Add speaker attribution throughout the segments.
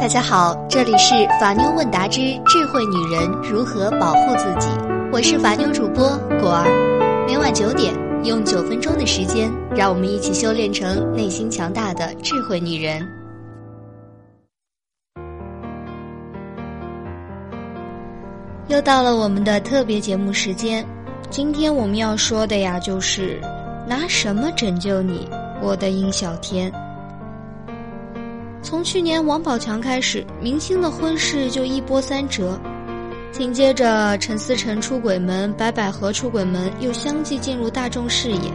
Speaker 1: 大家好，这里是法妞问答之智慧女人如何保护自己，我是法妞主播果儿。每晚九点，用九分钟的时间，让我们一起修炼成内心强大的智慧女人。又到了我们的特别节目时间，今天我们要说的呀，就是拿什么拯救你，我的殷小天。从去年王宝强开始，明星的婚事就一波三折，紧接着陈思诚出轨门、白百合出轨门又相继进入大众视野。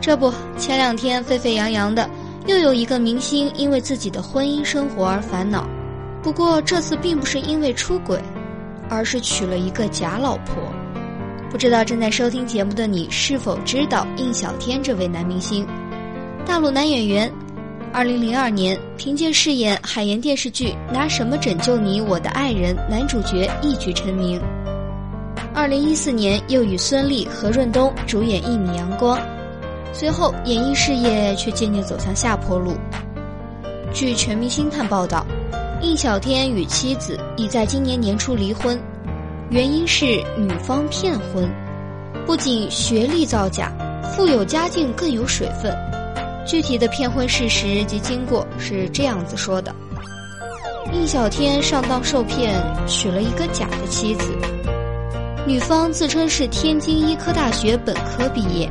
Speaker 1: 这不，前两天沸沸扬扬的，又有一个明星因为自己的婚姻生活而烦恼，不过这次并不是因为出轨，而是娶了一个假老婆。不知道正在收听节目的你是否知道印小天这位男明星？大陆男演员。二零零二年，凭借饰演海岩电视剧《拿什么拯救你，我的爱人》男主角一举成名。二零一四年，又与孙俪、何润东主演《一米阳光》，随后演艺事业却渐渐走向下坡路。据《全明星探》报道，印小天与妻子已在今年年初离婚，原因是女方骗婚，不仅学历造假，富有家境更有水分。具体的骗婚事实及经过是这样子说的：印小天上当受骗，娶了一个假的妻子。女方自称是天津医科大学本科毕业，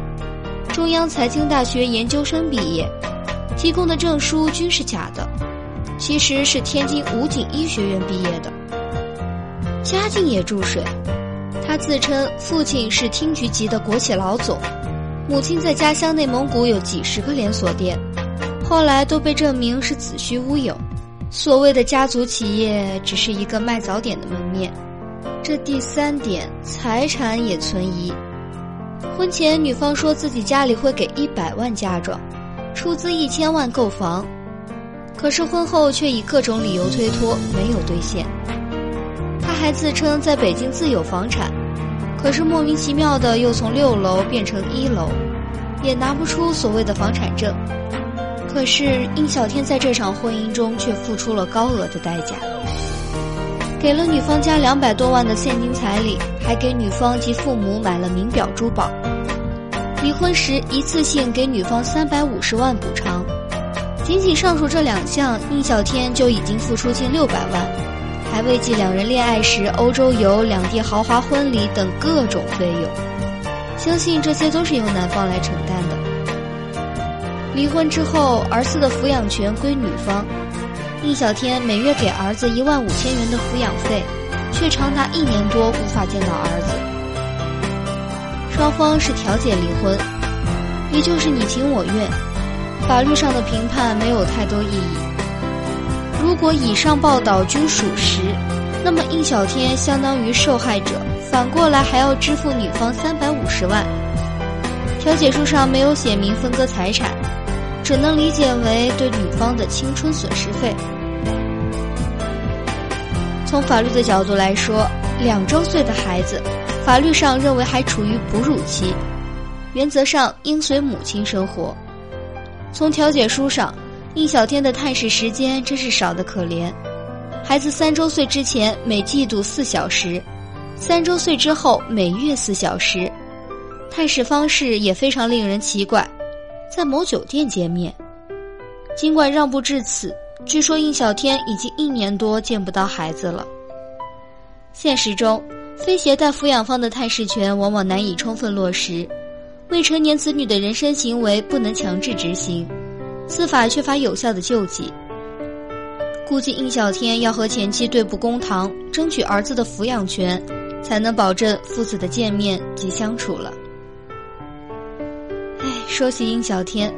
Speaker 1: 中央财经大学研究生毕业，提供的证书均是假的，其实是天津武警医学院毕业的。家境也注水，他自称父亲是厅局级的国企老总。母亲在家乡内蒙古有几十个连锁店，后来都被证明是子虚乌有。所谓的家族企业只是一个卖早点的门面。这第三点，财产也存疑。婚前女方说自己家里会给一百万嫁妆，出资一千万购房，可是婚后却以各种理由推脱，没有兑现。他还自称在北京自有房产。可是莫名其妙的又从六楼变成一楼，也拿不出所谓的房产证。可是殷小天在这场婚姻中却付出了高额的代价，给了女方家两百多万的现金彩礼，还给女方及父母买了名表珠宝。离婚时一次性给女方三百五十万补偿，仅仅上述这两项，应小天就已经付出近六百万。还未计两人恋爱时欧洲游、两地豪华婚礼等各种费用，相信这些都是由男方来承担的。离婚之后，儿子的抚养权归女方，印小天每月给儿子一万五千元的抚养费，却长达一年多无法见到儿子。双方是调解离婚，也就是你情我愿，法律上的评判没有太多意义。如果以上报道均属实，那么印小天相当于受害者，反过来还要支付女方三百五十万。调解书上没有写明分割财产，只能理解为对女方的青春损失费。从法律的角度来说，两周岁的孩子，法律上认为还处于哺乳期，原则上应随母亲生活。从调解书上。印小天的探视时间真是少得可怜，孩子三周岁之前每季度四小时，三周岁之后每月四小时，探视方式也非常令人奇怪，在某酒店见面。尽管让步至此，据说印小天已经一年多见不到孩子了。现实中，非携带抚养方的探视权往往难以充分落实，未成年子女的人身行为不能强制执行。司法缺乏有效的救济，估计印小天要和前妻对簿公堂，争取儿子的抚养权，才能保证父子的见面及相处了。哎，说起印小天，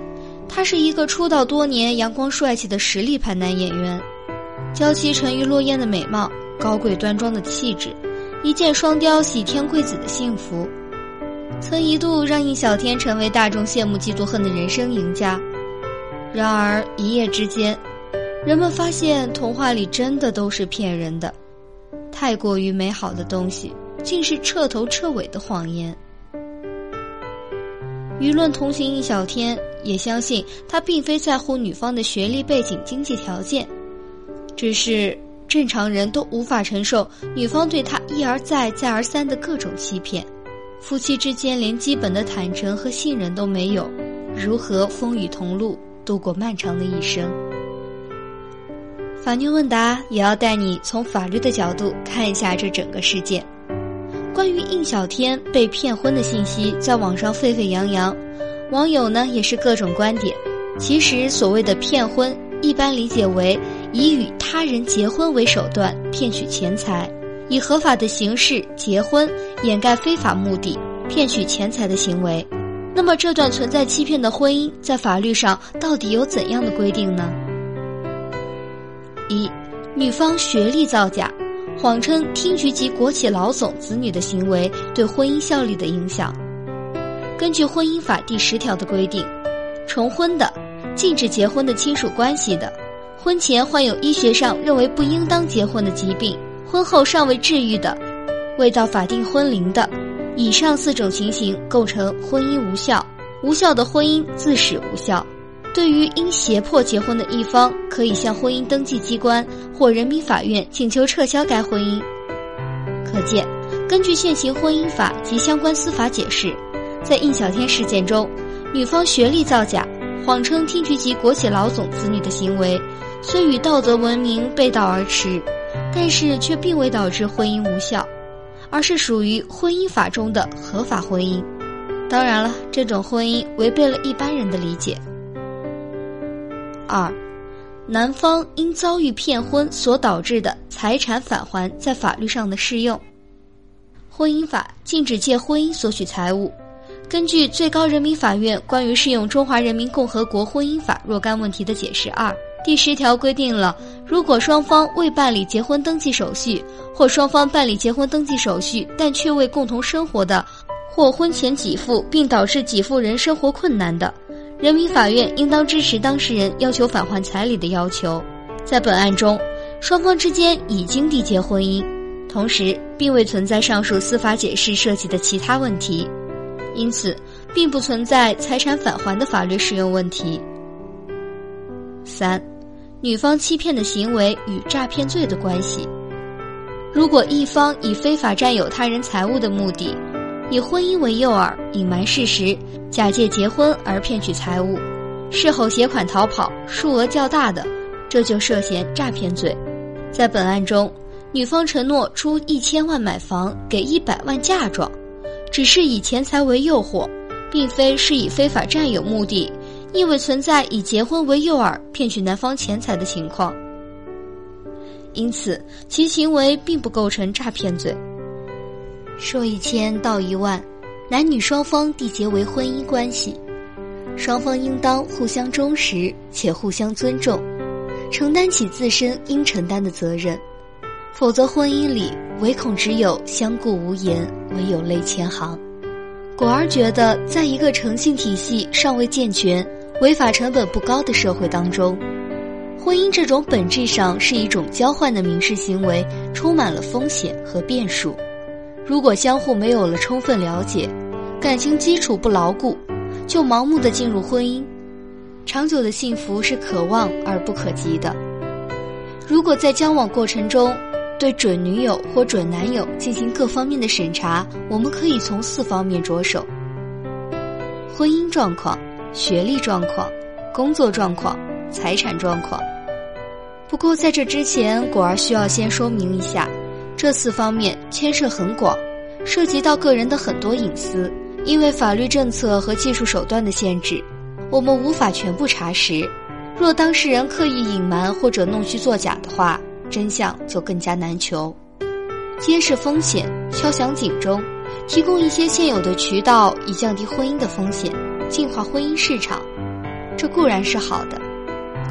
Speaker 1: 他是一个出道多年、阳光帅气的实力派男演员，娇妻沉鱼落雁的美貌，高贵端庄的气质，一箭双雕、喜天贵子的幸福，曾一度让印小天成为大众羡慕、嫉妒、恨的人生赢家。然而一夜之间，人们发现童话里真的都是骗人的，太过于美好的东西竟是彻头彻尾的谎言。舆论同情易小天，也相信他并非在乎女方的学历背景、经济条件，只是正常人都无法承受女方对他一而再、再而三的各种欺骗，夫妻之间连基本的坦诚和信任都没有，如何风雨同路？度过漫长的一生？法律问答也要带你从法律的角度看一下这整个事件。关于应小天被骗婚的信息在网上沸沸扬扬，网友呢也是各种观点。其实所谓的骗婚，一般理解为以与他人结婚为手段骗取钱财，以合法的形式结婚掩盖非法目的骗取钱财的行为。那么这段存在欺骗的婚姻，在法律上到底有怎样的规定呢？一，女方学历造假，谎称厅局级国企老总子女的行为对婚姻效力的影响。根据婚姻法第十条的规定，重婚的。禁止结婚的亲属关系的，婚前患有医学上认为不应当结婚的疾病，婚后尚未治愈的，未到法定婚龄的，以上四种情形构成婚姻无效。无效的婚姻自始无效。对于因胁迫结婚的一方，可以向婚姻登记机关或人民法院请求撤销该婚姻。可见，根据现行婚姻法及相关司法解释，在应小天事件中，女方学历造假。谎称厅局级国企老总子女的行为，虽与道德文明背道而驰，但是却并未导致婚姻无效，而是属于婚姻法中的合法婚姻。当然了，这种婚姻违背了一般人的理解。二，男方因遭遇骗婚所导致的财产返还在法律上的适用。婚姻法禁止借婚姻索取财物。根据最高人民法院关于适用《中华人民共和国婚姻法》若干问题的解释二第十条规定了，如果双方未办理结婚登记手续，或双方办理结婚登记手续但却未共同生活的，或婚前给付并导致给付人生活困难的，人民法院应当支持当事人要求返还彩礼的要求。在本案中，双方之间已经缔结婚姻，同时并未存在上述司法解释涉及的其他问题。因此，并不存在财产返还的法律适用问题。三，女方欺骗的行为与诈骗罪的关系。如果一方以非法占有他人财物的目的，以婚姻为诱饵，隐瞒事实，假借结婚而骗取财物，事后携款逃跑，数额较大的，这就涉嫌诈骗罪。在本案中，女方承诺出一千万买房，给一百万嫁妆。只是以钱财为诱惑，并非是以非法占有目的，亦未存在以结婚为诱饵骗取男方钱财的情况。因此，其行为并不构成诈骗罪。说一千道一万，男女双方缔结为婚姻关系，双方应当互相忠实且互相尊重，承担起自身应承担的责任。否则，婚姻里唯恐只有相顾无言，唯有泪千行。果儿觉得，在一个诚信体系尚未健全、违法成本不高的社会当中，婚姻这种本质上是一种交换的民事行为，充满了风险和变数。如果相互没有了充分了解，感情基础不牢固，就盲目的进入婚姻，长久的幸福是可望而不可及的。如果在交往过程中，对准女友或准男友进行各方面的审查，我们可以从四方面着手：婚姻状况、学历状况、工作状况、财产状况。不过在这之前，果儿需要先说明一下，这四方面牵涉很广，涉及到个人的很多隐私。因为法律政策和技术手段的限制，我们无法全部查实。若当事人刻意隐瞒或者弄虚作假的话，真相就更加难求，揭示风险，敲响警钟，提供一些现有的渠道，以降低婚姻的风险，净化婚姻市场，这固然是好的。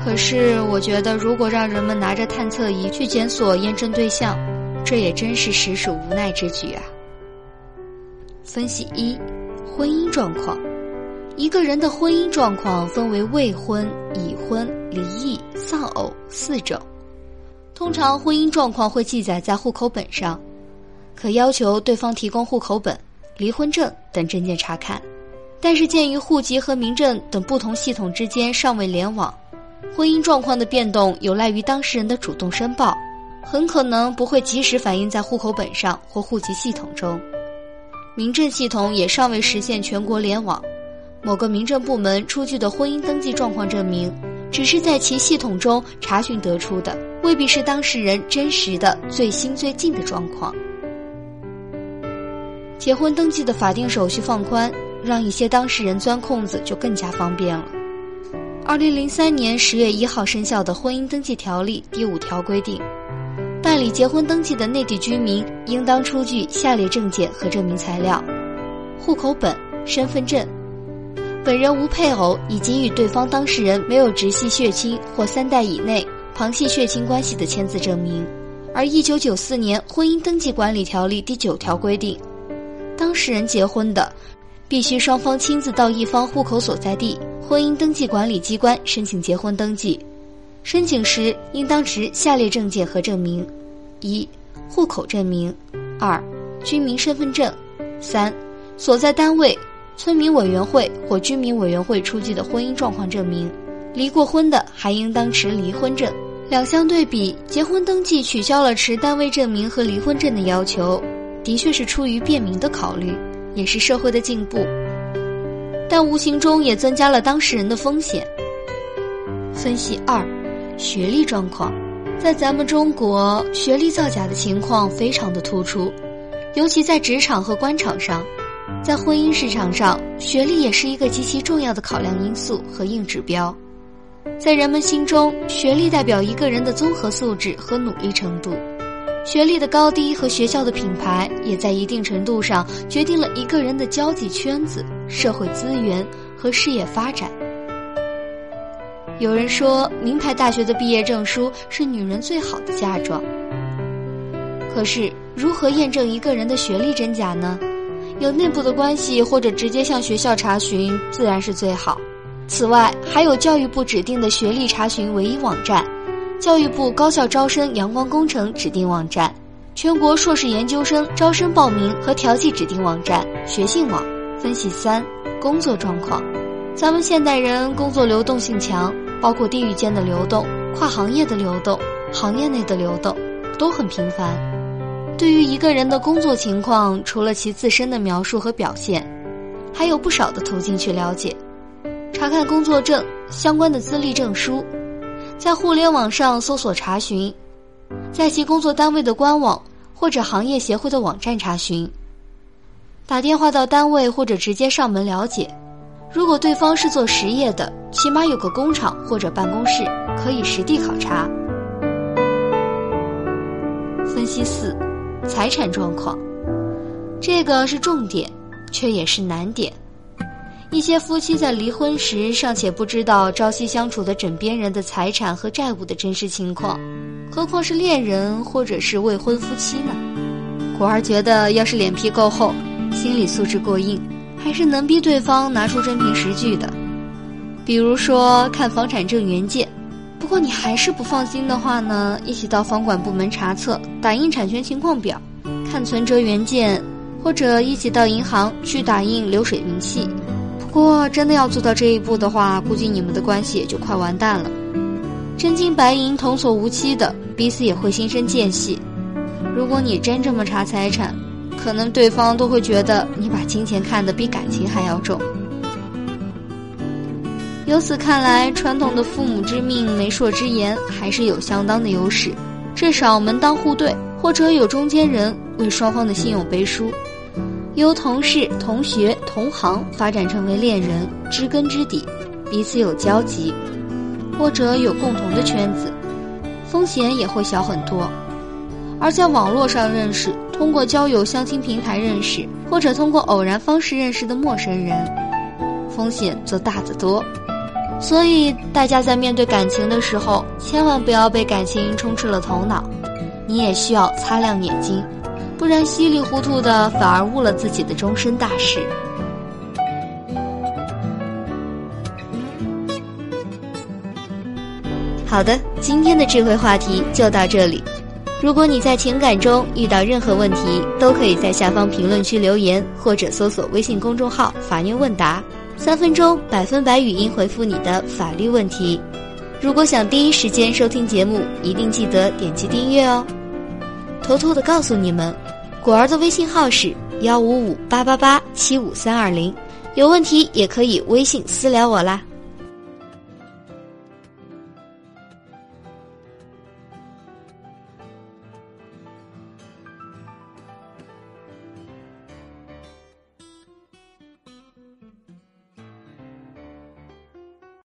Speaker 1: 可是，我觉得如果让人们拿着探测仪去检索验证对象，这也真是实属无奈之举啊。分析一：婚姻状况，一个人的婚姻状况分为未婚、已婚、离异、丧偶四种。通常婚姻状况会记载在户口本上，可要求对方提供户口本、离婚证等证件查看。但是鉴于户籍和民政等不同系统之间尚未联网，婚姻状况的变动有赖于当事人的主动申报，很可能不会及时反映在户口本上或户籍系统中。民政系统也尚未实现全国联网，某个民政部门出具的婚姻登记状况证明，只是在其系统中查询得出的，未必是当事人真实的最新最近的状况。结婚登记的法定手续放宽，让一些当事人钻空子就更加方便了。二零零三年十月一号生效的《婚姻登记条例》第五条规定。办理结婚登记的内地居民应当出具下列证件和证明材料：户口本、身份证，本人无配偶以及与对方当事人没有直系血亲或三代以内旁系血亲关系的签字证明。而一九九四年《婚姻登记管理条例》第九条规定，当事人结婚的，必须双方亲自到一方户口所在地婚姻登记管理机关申请结婚登记。申请时应当持下列证件和证明：一、户口证明；二、居民身份证；三、所在单位村民委员会或居民委员会出具的婚姻状况证明。离过婚的还应当持离婚证。两相对比，结婚登记取消了持单位证明和离婚证的要求，的确是出于便民的考虑，也是社会的进步，但无形中也增加了当事人的风险。分析二。学历状况，在咱们中国，学历造假的情况非常的突出，尤其在职场和官场上，在婚姻市场上，学历也是一个极其重要的考量因素和硬指标。在人们心中，学历代表一个人的综合素质和努力程度，学历的高低和学校的品牌，也在一定程度上决定了一个人的交际圈子、社会资源和事业发展。有人说，名牌大学的毕业证书是女人最好的嫁妆。可是，如何验证一个人的学历真假呢？有内部的关系或者直接向学校查询，自然是最好。此外，还有教育部指定的学历查询唯一网站，教育部高校招生阳光工程指定网站，全国硕士研究生招生报名和调剂指定网站学信网。分析三：工作状况。咱们现代人工作流动性强。包括地域间的流动、跨行业的流动、行业内的流动，都很频繁。对于一个人的工作情况，除了其自身的描述和表现，还有不少的途径去了解：查看工作证、相关的资历证书，在互联网上搜索查询，在其工作单位的官网或者行业协会的网站查询，打电话到单位或者直接上门了解。如果对方是做实业的，起码有个工厂或者办公室可以实地考察。分析四，财产状况，这个是重点，却也是难点。一些夫妻在离婚时尚且不知道朝夕相处的枕边人的财产和债务的真实情况，何况是恋人或者是未婚夫妻呢？果儿觉得，要是脸皮够厚，心理素质过硬。还是能逼对方拿出真凭实据的，比如说看房产证原件。不过你还是不放心的话呢，一起到房管部门查册，打印产权情况表，看存折原件，或者一起到银行去打印流水明细。不过真的要做到这一步的话，估计你们的关系也就快完蛋了。真金白银、童叟无欺的，彼此也会心生间隙。如果你真这么查财产，可能对方都会觉得你把金钱看得比感情还要重。由此看来，传统的父母之命、媒妁之言还是有相当的优势，至少门当户对，或者有中间人为双方的信用背书，由同事、同学、同行发展成为恋人，知根知底，彼此有交集，或者有共同的圈子，风险也会小很多。而在网络上认识。通过交友相亲平台认识，或者通过偶然方式认识的陌生人，风险则大得多。所以，大家在面对感情的时候，千万不要被感情充斥了头脑。你也需要擦亮眼睛，不然稀里糊涂的反而误了自己的终身大事。好的，今天的智慧话题就到这里。如果你在情感中遇到任何问题，都可以在下方评论区留言，或者搜索微信公众号“法妞问答”，三分钟百分百语音回复你的法律问题。如果想第一时间收听节目，一定记得点击订阅哦。偷偷的告诉你们，果儿的微信号是幺五五八八八七五三二零，有问题也可以微信私聊我啦。